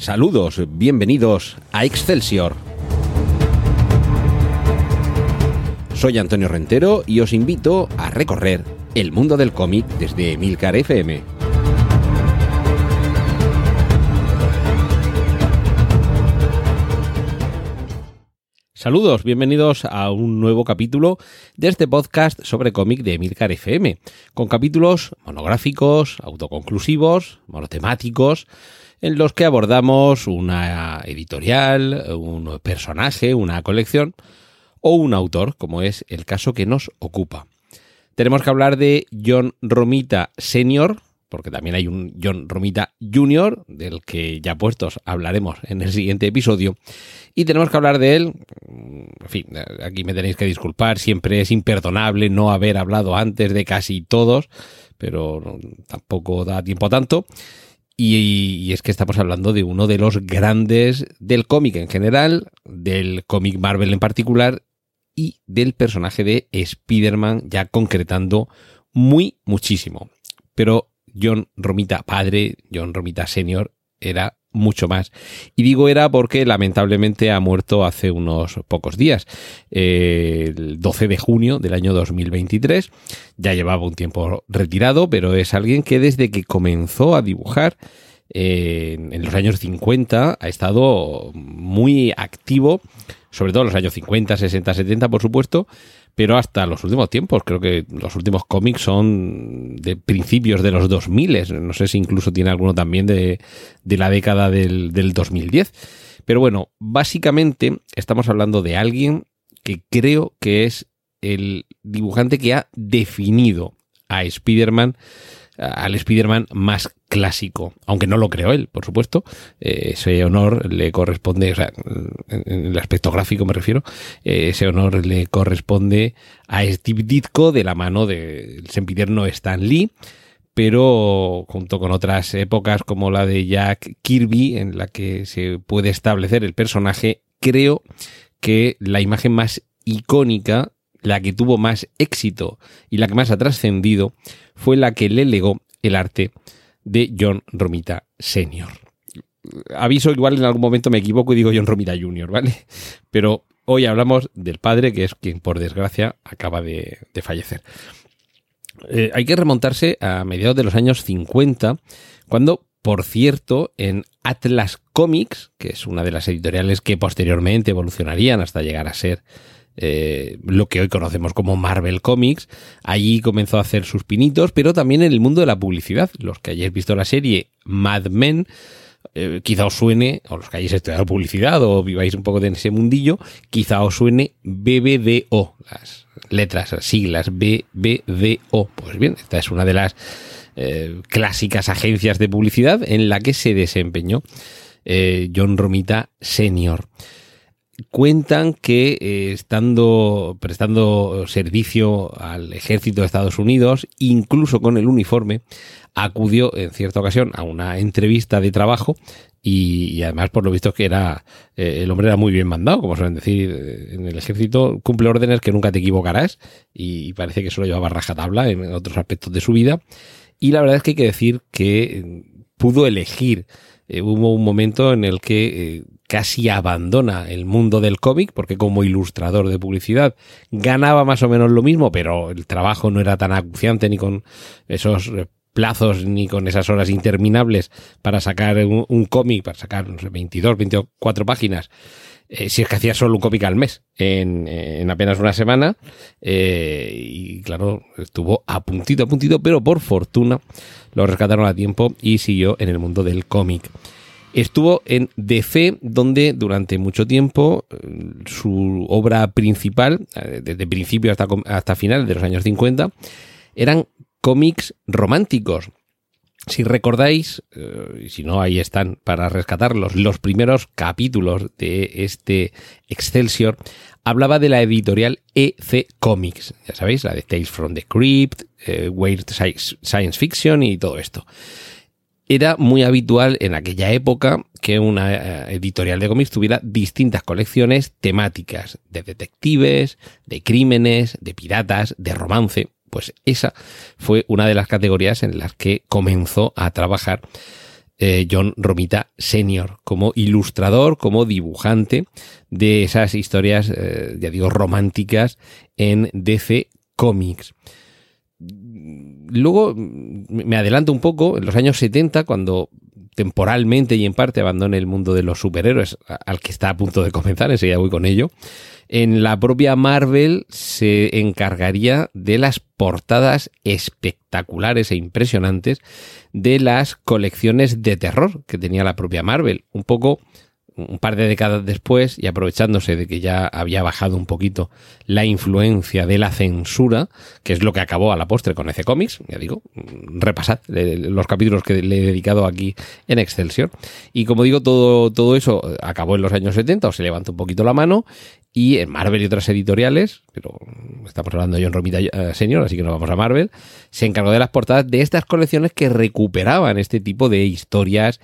Saludos, bienvenidos a Excelsior. Soy Antonio Rentero y os invito a recorrer el mundo del cómic desde Milcar FM. Saludos, bienvenidos a un nuevo capítulo de este podcast sobre cómic de Milcar FM, con capítulos monográficos, autoconclusivos, monotemáticos, en los que abordamos una editorial, un personaje, una colección o un autor, como es el caso que nos ocupa. Tenemos que hablar de John Romita Senior, porque también hay un John Romita Jr., del que ya puestos hablaremos en el siguiente episodio. Y tenemos que hablar de él, en fin, aquí me tenéis que disculpar, siempre es imperdonable no haber hablado antes de casi todos, pero tampoco da tiempo tanto. Y, es que estamos hablando de uno de los grandes del cómic en general, del cómic Marvel en particular y del personaje de Spider-Man ya concretando muy muchísimo. Pero John Romita padre, John Romita senior, era mucho más. Y digo era porque lamentablemente ha muerto hace unos pocos días, el 12 de junio del año 2023. Ya llevaba un tiempo retirado, pero es alguien que desde que comenzó a dibujar eh, en los años 50 ha estado muy activo, sobre todo en los años 50, 60, 70, por supuesto, pero hasta los últimos tiempos. Creo que los últimos cómics son de principios de los 2000, no sé si incluso tiene alguno también de, la década del, del 2010. Pero bueno, básicamente estamos hablando de alguien que creo que es el dibujante que ha definido a Spider-Man al Spider-Man más clásico, aunque no lo creó él, por supuesto. Eh, ese honor le corresponde, o sea, en el aspecto gráfico me refiero, eh, ese honor le corresponde a Steve Ditko de la mano del sempiterno Stan Lee, pero junto con otras épocas como la de Jack Kirby, en la que se puede establecer el personaje, creo que la imagen más icónica la que tuvo más éxito y la que más ha trascendido fue la que le legó el arte de John Romita Sr. Aviso, igual en algún momento me equivoco y digo John Romita Jr., ¿vale? Pero hoy hablamos del padre, que es quien por desgracia acaba de, fallecer. Eh, hay que remontarse a mediados de los años 50, cuando, por cierto, en Atlas Comics, que es una de las editoriales que posteriormente evolucionarían hasta llegar a ser eh, lo que hoy conocemos como Marvel Comics. Allí comenzó a hacer sus pinitos, pero también en el mundo de la publicidad. Los que hayáis visto la serie Mad Men, eh, quizá os suene, o los que hayáis estudiado publicidad o viváis un poco de ese mundillo, quizá os suene BBDO, las letras, las siglas BBDO. Pues bien, esta es una de las eh, clásicas agencias de publicidad en la que se desempeñó John Romita Senior cuentan que eh, estando prestando servicio al ejército de Estados Unidos, incluso con el uniforme, acudió en cierta ocasión a una entrevista de trabajo y, además por lo visto que era eh, el hombre era muy bien mandado, como suelen decir eh, en el ejército, cumple órdenes que nunca te equivocarás y, parece que solo llevaba rajatabla en otros aspectos de su vida. Y la verdad es que hay que decir que pudo elegir hubo un momento en el que casi abandona el mundo del cómic, porque como ilustrador de publicidad ganaba más o menos lo mismo, pero el trabajo no era tan acuciante ni con esos plazos ni con esas horas interminables para sacar un, cómic, para sacar no sé, 22, 24 páginas. Eh, si es que hacía solo un cómic al mes en, apenas una semana. Eh, y claro, estuvo a puntito, a puntito, pero por fortuna lo rescataron a tiempo y siguió en el mundo del cómic. Estuvo en Fe, donde durante mucho tiempo eh, su obra principal, eh, desde principio hasta, hasta final de los años 50, eran cómics románticos. Si recordáis, eh, si no, ahí están para rescatarlos, los primeros capítulos de este Excelsior hablaba de la editorial EC Comics, ya sabéis, la de Tales from the Crypt, Weird Science Fiction y todo esto era muy habitual en aquella época que una eh, editorial de cómics tuviera distintas colecciones temáticas de detectives, de crímenes, de piratas, de romance. Pues esa fue una de las categorías en las que comenzó a trabajar eh, John Romita Sr., como ilustrador, como dibujante de esas historias, eh, ya digo, románticas en DC Comics. Luego me adelanto un poco, en los años 70, cuando temporalmente y en parte abandone el mundo de los superhéroes, al que está a punto de comenzar, enseguida voy con ello, en la propia Marvel se encargaría de las portadas espectaculares e impresionantes de las colecciones de terror que tenía la propia Marvel. Un poco un par de décadas después y aprovechándose de que ya había bajado un poquito la influencia de la censura, que es lo que acabó a la postre con ese Comics, ya digo, repasad los capítulos que le he dedicado aquí en Excelsior. Y como digo, todo, todo eso acabó en los años 70 o se levantó un poquito la mano y en Marvel y otras editoriales, pero estamos hablando de John Romita eh, Senior, así que no vamos a Marvel, se encargó de las portadas de estas colecciones que recuperaban este tipo de historias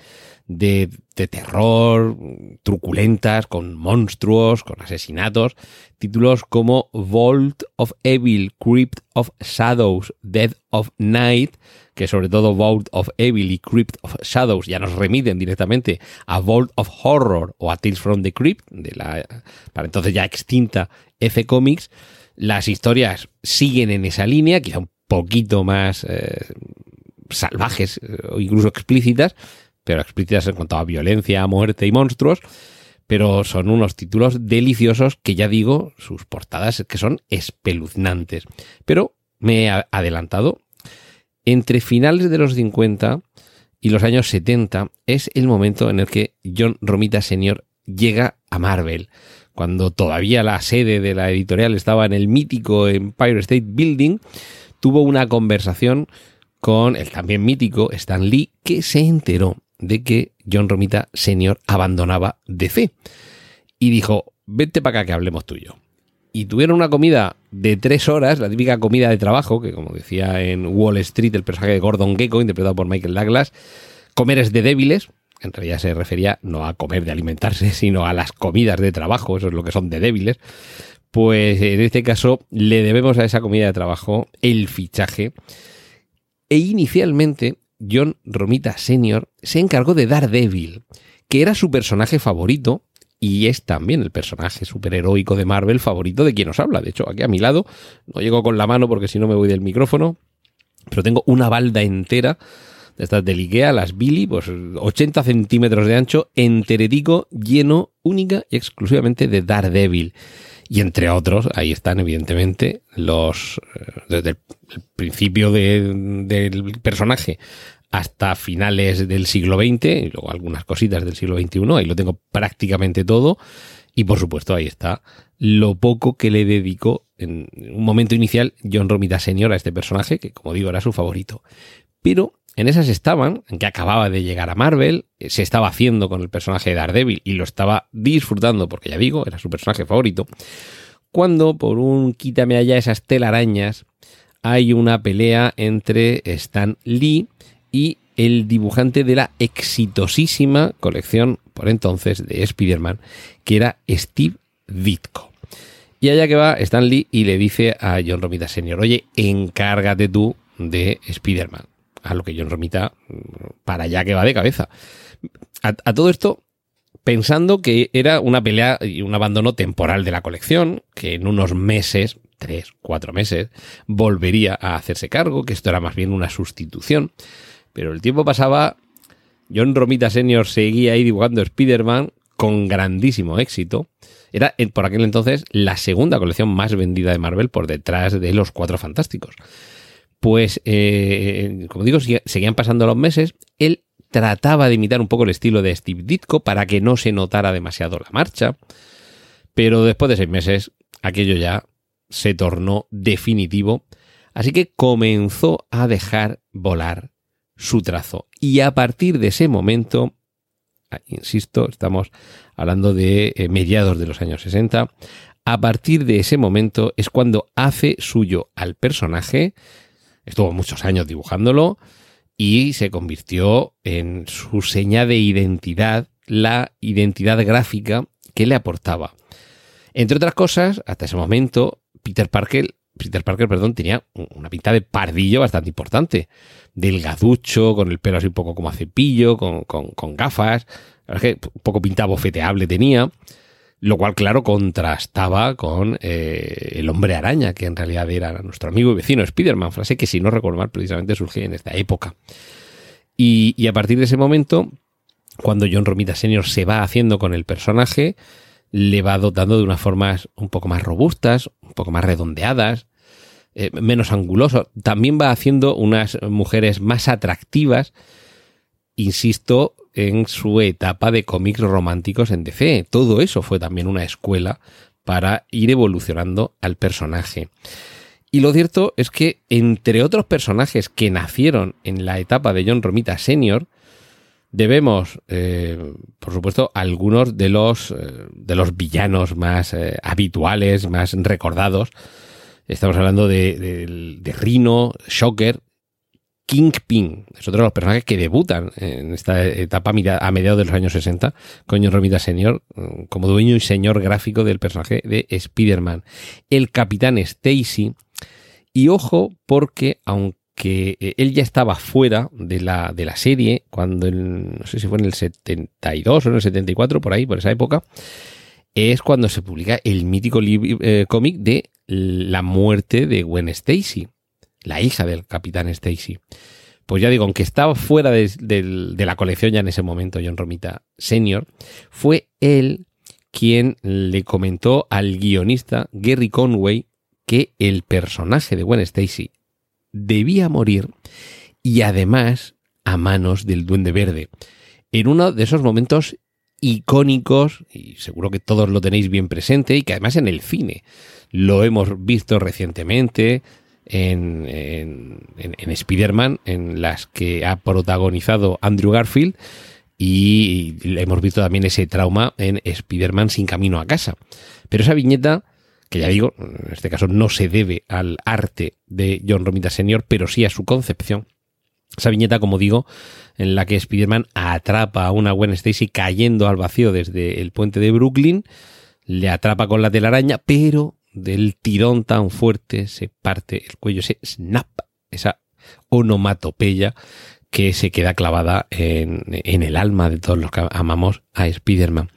de, terror, truculentas, con monstruos, con asesinatos, títulos como Vault of Evil, Crypt of Shadows, Dead of Night, que sobre todo Vault of Evil y Crypt of Shadows ya nos remiten directamente a Vault of Horror o a Tales from the Crypt, de la para entonces ya extinta F Comics, las historias siguen en esa línea, quizá un poquito más eh, salvajes eh, o incluso explícitas, pero explícitas en cuanto a violencia, muerte y monstruos. Pero son unos títulos deliciosos que ya digo, sus portadas que son espeluznantes. Pero me he adelantado. Entre finales de los 50 y los años 70 es el momento en el que John Romita Sr. llega a Marvel. Cuando todavía la sede de la editorial estaba en el mítico Empire State Building, tuvo una conversación con el también mítico Stan Lee, que se enteró de que John Romita Senior abandonaba DC. Y dijo, vete para acá que hablemos tú y yo. Y tuvieron una comida de tres horas, la típica comida de trabajo, que como decía en Wall Street el personaje de Gordon Gecko, interpretado por Michael Douglas, comer es de débiles. En realidad se refería no a comer de alimentarse, sino a las comidas de trabajo, eso es lo que son de débiles. Pues en este caso le debemos a esa comida de trabajo el fichaje. E inicialmente John Romita Sr. se encargó de Daredevil, que era su personaje favorito y es también el personaje superheroico de Marvel favorito de quien os habla. De hecho, aquí a mi lado, no llego con la mano porque si no me voy del micrófono, pero tengo una balda entera de estas del Ikea, las Billy, pues 80 centímetros de ancho, enteretico, lleno única y exclusivamente de Daredevil. Y entre otros, ahí están evidentemente los, eh, desde el principio del personaje hasta finales del siglo XX, y luego algunas cositas del siglo XXI, ahí lo tengo prácticamente todo. Y por supuesto, ahí está lo poco que le dedicó en un momento inicial John Romita Senior a este personaje, que como digo era su favorito. Pero en esas estaban, que acababa de llegar a Marvel, eh, se estaba haciendo con el personaje de Daredevil y lo estaba disfrutando, porque ya digo, era su personaje favorito, cuando por un quítame allá esas telarañas hay una pelea entre Stan Lee y el dibujante de la exitosísima colección por entonces de Spider-Man, que era Steve Ditko. Y allá que va Stan Lee y le dice a John Romita Sr., oye, encárgate tú de Spider-Man a lo que John Romita para allá que va de cabeza. A, todo esto, pensando que era una pelea y un abandono temporal de la colección, que en unos meses, tres, cuatro meses, volvería a hacerse cargo, que esto era más bien una sustitución. Pero el tiempo pasaba, John Romita Senior seguía ahí dibujando Spider-Man con grandísimo éxito. Era por aquel entonces la segunda colección más vendida de Marvel por detrás de los Cuatro Fantásticos pues, eh, como digo, seguían pasando los meses, él trataba de imitar un poco el estilo de Steve Ditko para que no se notara demasiado la marcha, pero después de seis meses aquello ya se tornó definitivo, así que comenzó a dejar volar su trazo. Y a partir de ese momento, ah, insisto, estamos hablando de eh, mediados de los años 60, a partir de ese momento es cuando hace suyo al personaje, Estuvo muchos años dibujándolo y se convirtió en su seña de identidad, la identidad gráfica que le aportaba. Entre otras cosas, hasta ese momento, Peter Parker Peter Parker, perdón, tenía una pinta de pardillo bastante importante. Delgaducho, con el pelo así un poco como a cepillo, con, con, gafas. La verdad es que un poco pinta bofeteable tenía. Lo cual, claro, contrastaba con eh, el hombre araña, que en realidad era nuestro amigo y vecino Spider-Man, frase que si no recuerdo mal, precisamente surgió en esta época. Y, a partir de ese momento, cuando John Romita Sr. se va haciendo con el personaje, le va dotando de unas formas un poco más robustas, un poco más redondeadas, eh, menos anguloso. También va haciendo unas mujeres más atractivas, insisto, en su etapa de cómics románticos en DC. Todo eso fue también una escuela para ir evolucionando al personaje. Y lo cierto es que entre otros personajes que nacieron en la etapa de John Romita Sr., debemos, eh, por supuesto, algunos de los, eh, de los villanos más eh, habituales, más recordados. Estamos hablando de, de, Rhino, Shocker, Kingpin. Es otro de los personajes que debutan en esta etapa a mediados de los años 60 con John Romita Senior mm, como dueño y señor gráfico del personaje de Spider-Man. El Capitán Stacy. Y ojo, porque aunque que eh, él ya estaba fuera de la, de la serie cuando, no sé si fue en el 72 o en el 74, por ahí, por esa época, es cuando se publica el mítico eh, cómic de la muerte de Gwen Stacy, la hija del capitán Stacy. Pues ya digo, aunque estaba fuera de, la colección ya en ese momento, John Romita Senior, fue él quien le comentó al guionista Gary Conway que el personaje de Gwen Stacy debía morir y además a manos del Duende Verde. En uno de esos momentos icónicos, y seguro que todos lo tenéis bien presente, y que además en el cine lo hemos visto recientemente en, en, en, Spider-Man, en las que ha protagonizado Andrew Garfield, y hemos visto también ese trauma en Spider-Man sin camino a casa. Pero esa viñeta que ya digo, en este caso no se debe al arte de John Romita Sr., pero sí a su concepción. Esa viñeta, como digo, en la que Spider-Man atrapa a una Gwen Stacy cayendo al vacío desde el puente de Brooklyn, le atrapa con la telaraña, pero del tirón tan fuerte se parte el cuello, se snap, esa onomatopeya que se queda clavada en, en el alma de todos los que amamos a Spider-Man.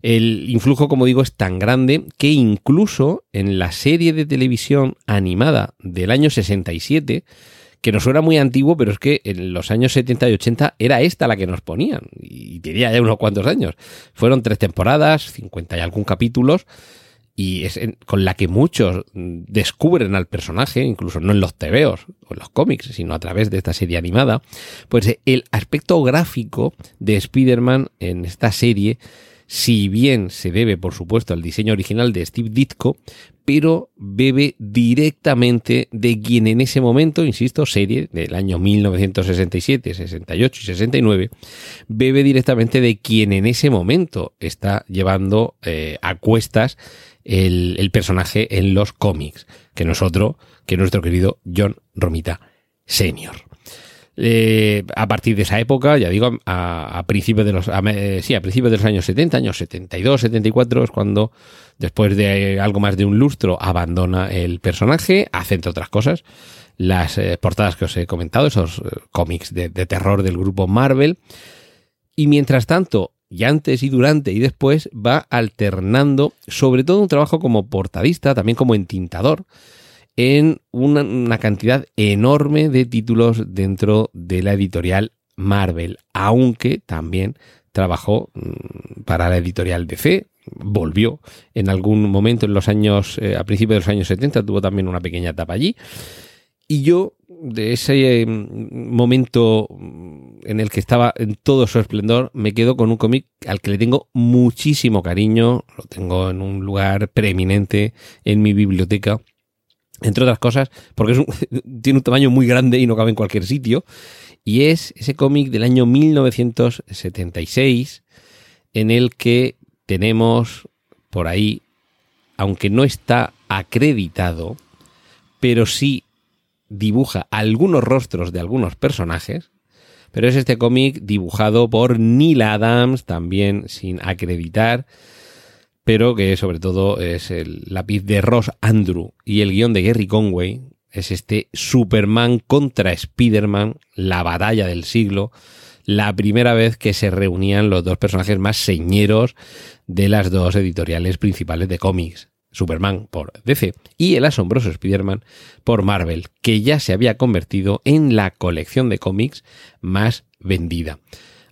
El influjo, como digo, es tan grande que incluso en la serie de televisión animada del año 67, que nos suena muy antiguo, pero es que en los años 70 y 80 era esta la que nos ponían, y tenía ya unos cuantos años. Fueron tres temporadas, 50 y algún capítulos, y es con la que muchos descubren al personaje, incluso no en los tebeos o en los cómics, sino a través de esta serie animada, pues el aspecto gráfico de Spider-Man en esta serie si bien se debe, por supuesto, al diseño original de Steve Ditko, pero bebe directamente de quien en ese momento, insisto, serie del año 1967, 68 y 69, bebe directamente de quien en ese momento está llevando eh, a cuestas el, personaje en los cómics, que no es otro que nuestro querido John Romita Senior. Eh, a partir de esa época, ya digo, a, principios de los, sí, a principios de los años 70, años 72, 74, es cuando, después de algo más de un lustro, abandona el personaje, hace entre otras cosas las eh, portadas que os he comentado, esos eh, cómics de terror del grupo Marvel. Y mientras tanto, y antes y durante y después, va alternando sobre todo un trabajo como portadista, también como entintador, en una, cantidad enorme de títulos dentro de la editorial Marvel, aunque también trabajó mm, para la editorial DC, volvió en algún momento en los años, eh, a principios de los años 70, tuvo también una pequeña etapa allí. Y yo, de ese mm, momento mm, en el que estaba en todo su esplendor, me quedo con un cómic al que le tengo muchísimo cariño, lo tengo en un lugar preeminente en mi biblioteca entre otras cosas, porque tiene un tamaño muy grande y no cabe en cualquier sitio, y es ese cómic del año 1976 en el que tenemos por ahí, aunque no está acreditado, pero sí dibuja algunos rostros de algunos personajes, pero es este cómic dibujado por Neil Adams, también sin acreditar, pero que sobre todo es el lápiz de Ross Andrew y el guion de Gary Conway, es este Superman contra Spider-Man, la batalla del siglo, la primera vez que se reunían los dos personajes más señeros de las dos editoriales principales de cómics. Superman por DC y el asombroso Spider-Man por Marvel, que ya se había convertido en la colección de cómics más vendida.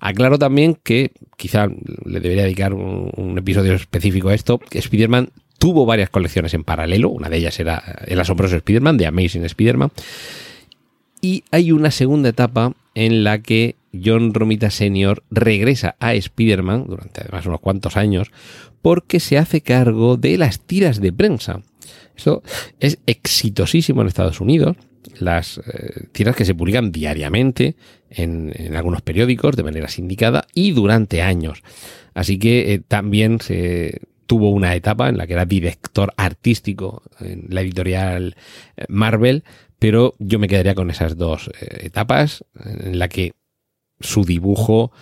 Aclaro también que quizá le debería dedicar un, episodio específico a esto, que Spider-Man tuvo varias colecciones en paralelo, una de ellas era El asombroso Spider-Man, de Amazing Spider-Man, y hay una segunda etapa en la que John Romita Sr. regresa a Spider-Man, durante además unos cuantos años, porque se hace cargo de las tiras de prensa. Esto es exitosísimo en Estados Unidos. Las eh, tiras que se publican diariamente en, algunos periódicos de manera sindicada y durante años. Así que eh, también se tuvo una etapa en la que era director artístico en la editorial eh, Marvel, pero yo me quedaría con esas dos etapas en la que su dibujo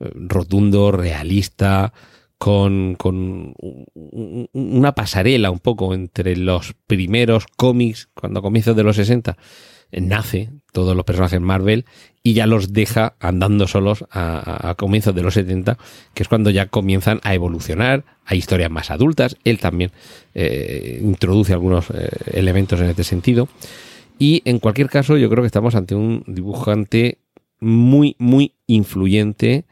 eh, rotundo, realista, con, con, una pasarela un poco entre los primeros cómics, cuando comienzos de los 60, nace todos los personajes Marvel y ya los deja andando solos a, a, comienzos de los 70, que es cuando ya comienzan a evolucionar, a historias más adultas. Él también eh, introduce algunos eh, elementos en este sentido. Y en cualquier caso, yo creo que estamos ante un dibujante muy, muy influyente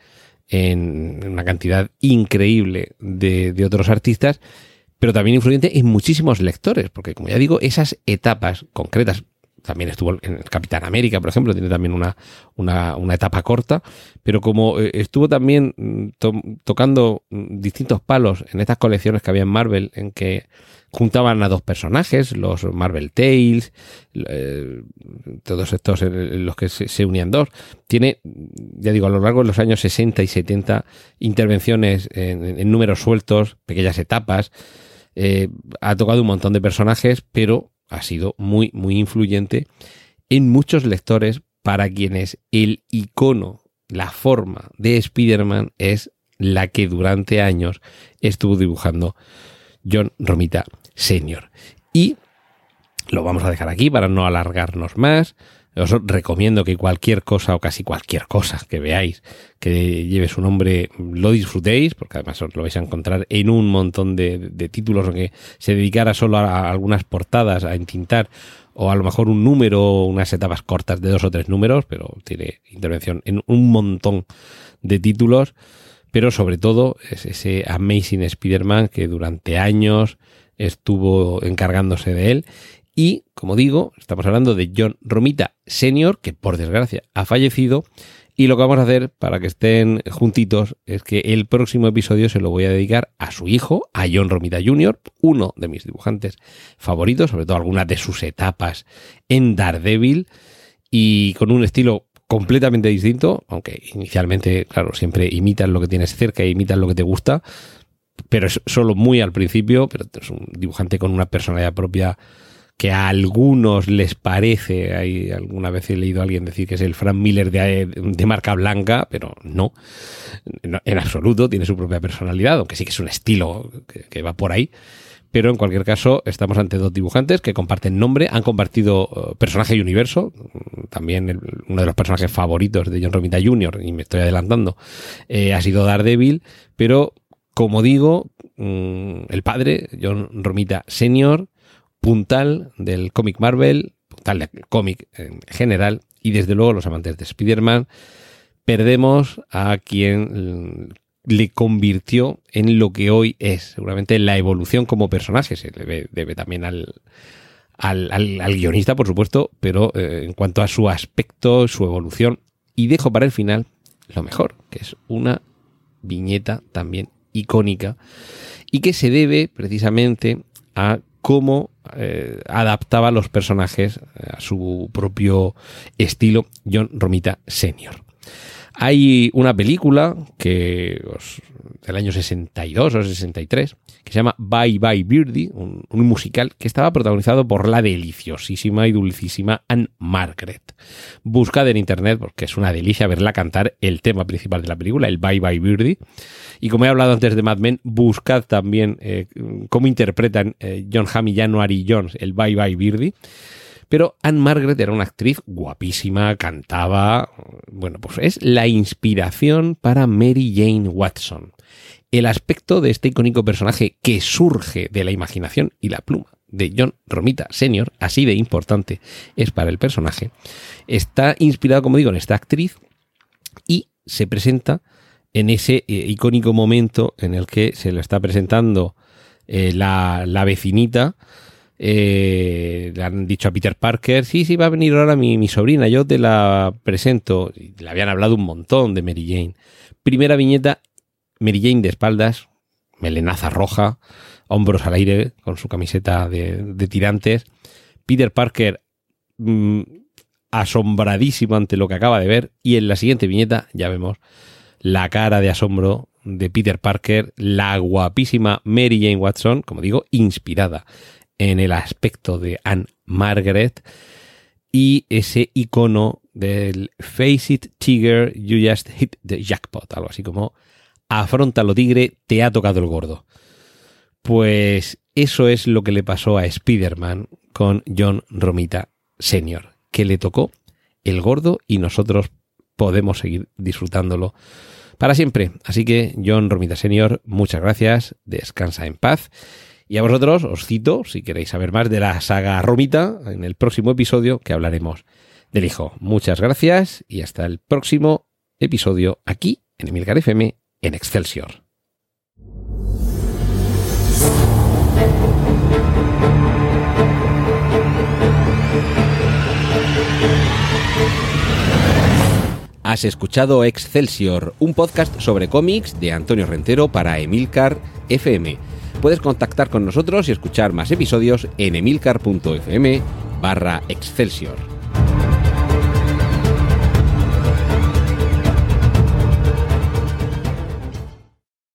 en una cantidad increíble de, de otros artistas, pero también influyente en muchísimos lectores, porque como ya digo, esas etapas concretas, también estuvo en Capitán América, por ejemplo, tiene también una, una, una etapa corta, pero como eh, estuvo también mm, to tocando mm, distintos palos en estas colecciones que había en Marvel, en que juntaban a dos personajes, los Marvel Tales, eh, todos estos en los que se, unían dos. Tiene, ya digo, a lo largo de los años 60 y 70, intervenciones en, en números sueltos, pequeñas etapas. Eh, ha tocado un montón de personajes, pero ha sido muy, muy influyente en muchos lectores para quienes el icono, la forma de Spider-Man es la que durante años estuvo dibujando John Romita Sr. Y lo vamos a dejar aquí para no alargarnos más. Os recomiendo que cualquier cosa o casi cualquier cosa que veáis que lleve su nombre lo disfrutéis, porque además os lo vais a encontrar en un montón de, de títulos que se dedicara solo a, algunas portadas, a entintar o a lo mejor un número, unas etapas cortas de dos o tres números, pero tiene intervención en un montón de títulos, pero sobre todo es ese Amazing Spider-Man que durante años estuvo encargándose de él y, como digo, estamos hablando de John Romita Senior, que por desgracia ha fallecido. Y lo que vamos a hacer para que estén juntitos es que el próximo episodio se lo voy a dedicar a su hijo, a John Romita Jr., uno de mis dibujantes favoritos, sobre todo algunas de sus etapas en Daredevil, y con un estilo completamente distinto, aunque inicialmente, claro, siempre imitan lo que tienes cerca e imitan lo que te gusta, pero es solo muy al principio, pero es un dibujante con una personalidad propia que a algunos les parece, hay alguna vez he leído a alguien decir que es el Frank Miller de, de marca blanca, pero no, en absoluto, tiene su propia personalidad, aunque sí que es un estilo que, va por ahí. Pero en cualquier caso, estamos ante dos dibujantes que comparten nombre, han compartido uh, personaje y universo. También uno de los personajes favoritos de John Romita Jr., y me estoy adelantando, eh, ha sido Daredevil, pero como digo, mmm, el padre, John Romita Sr., puntal del cómic Marvel, puntal del cómic en general, y desde luego los amantes de Spider-Man, perdemos a quien le convirtió en lo que hoy es. Seguramente la evolución como personaje se debe, debe también al, al, al, al, guionista, por supuesto, pero eh, en cuanto a su aspecto, su evolución. Y dejo para el final lo mejor, que es una viñeta también icónica y que se debe precisamente a cómo eh, adaptaba los personajes a su propio estilo John Romita Senior. Hay una película que del año 62 o 63 que se llama Bye Bye Birdie, un, musical que estaba protagonizado por la deliciosísima y dulcísima Anne Margaret. Buscad en internet porque es una delicia verla cantar el tema principal de la película, el Bye Bye Birdie. Y como he hablado antes de Mad Men, buscad también eh, cómo interpretan eh, John Hamm y January Jones el Bye Bye Birdie. Pero Anne Margaret era una actriz guapísima, cantaba. Bueno, pues es la inspiración para Mary Jane Watson. El aspecto de este icónico personaje que surge de la imaginación y la pluma de John Romita Sr., así de importante es para el personaje, está inspirado, como digo, en esta actriz y se presenta en ese eh, icónico momento en el que se lo está presentando eh, la, la, vecinita eh, le han dicho a Peter Parker, sí, sí, va a venir ahora mi, mi sobrina, yo te la presento. Le habían hablado un montón de Mary Jane. Primera viñeta, Mary Jane de espaldas, melenaza roja, hombros al aire con su camiseta de, tirantes. Peter Parker mm, asombradísimo ante lo que acaba de ver. Y en la siguiente viñeta ya vemos la cara de asombro de Peter Parker, la guapísima Mary Jane Watson, como digo, inspirada en el aspecto de Anne Margaret y ese icono del Face It Tiger, You Just Hit the Jackpot, algo así como afrontalo tigre, te ha tocado el gordo. Pues eso es lo que le pasó a Spider-Man con John Romita Sr., que le tocó el gordo y nosotros podemos seguir disfrutándolo para siempre. Así que John Romita Sr., muchas gracias, descansa en paz y a vosotros os cito, si queréis saber más de la saga Romita, en el próximo episodio que hablaremos del hijo. Muchas gracias y hasta el próximo episodio aquí en Emilcar FM en Excelsior. Has escuchado Excelsior, un podcast sobre cómics de Antonio Rentero para Emilcar FM Puedes contactar con nosotros y escuchar más episodios en emilcar.fm barra Excelsior.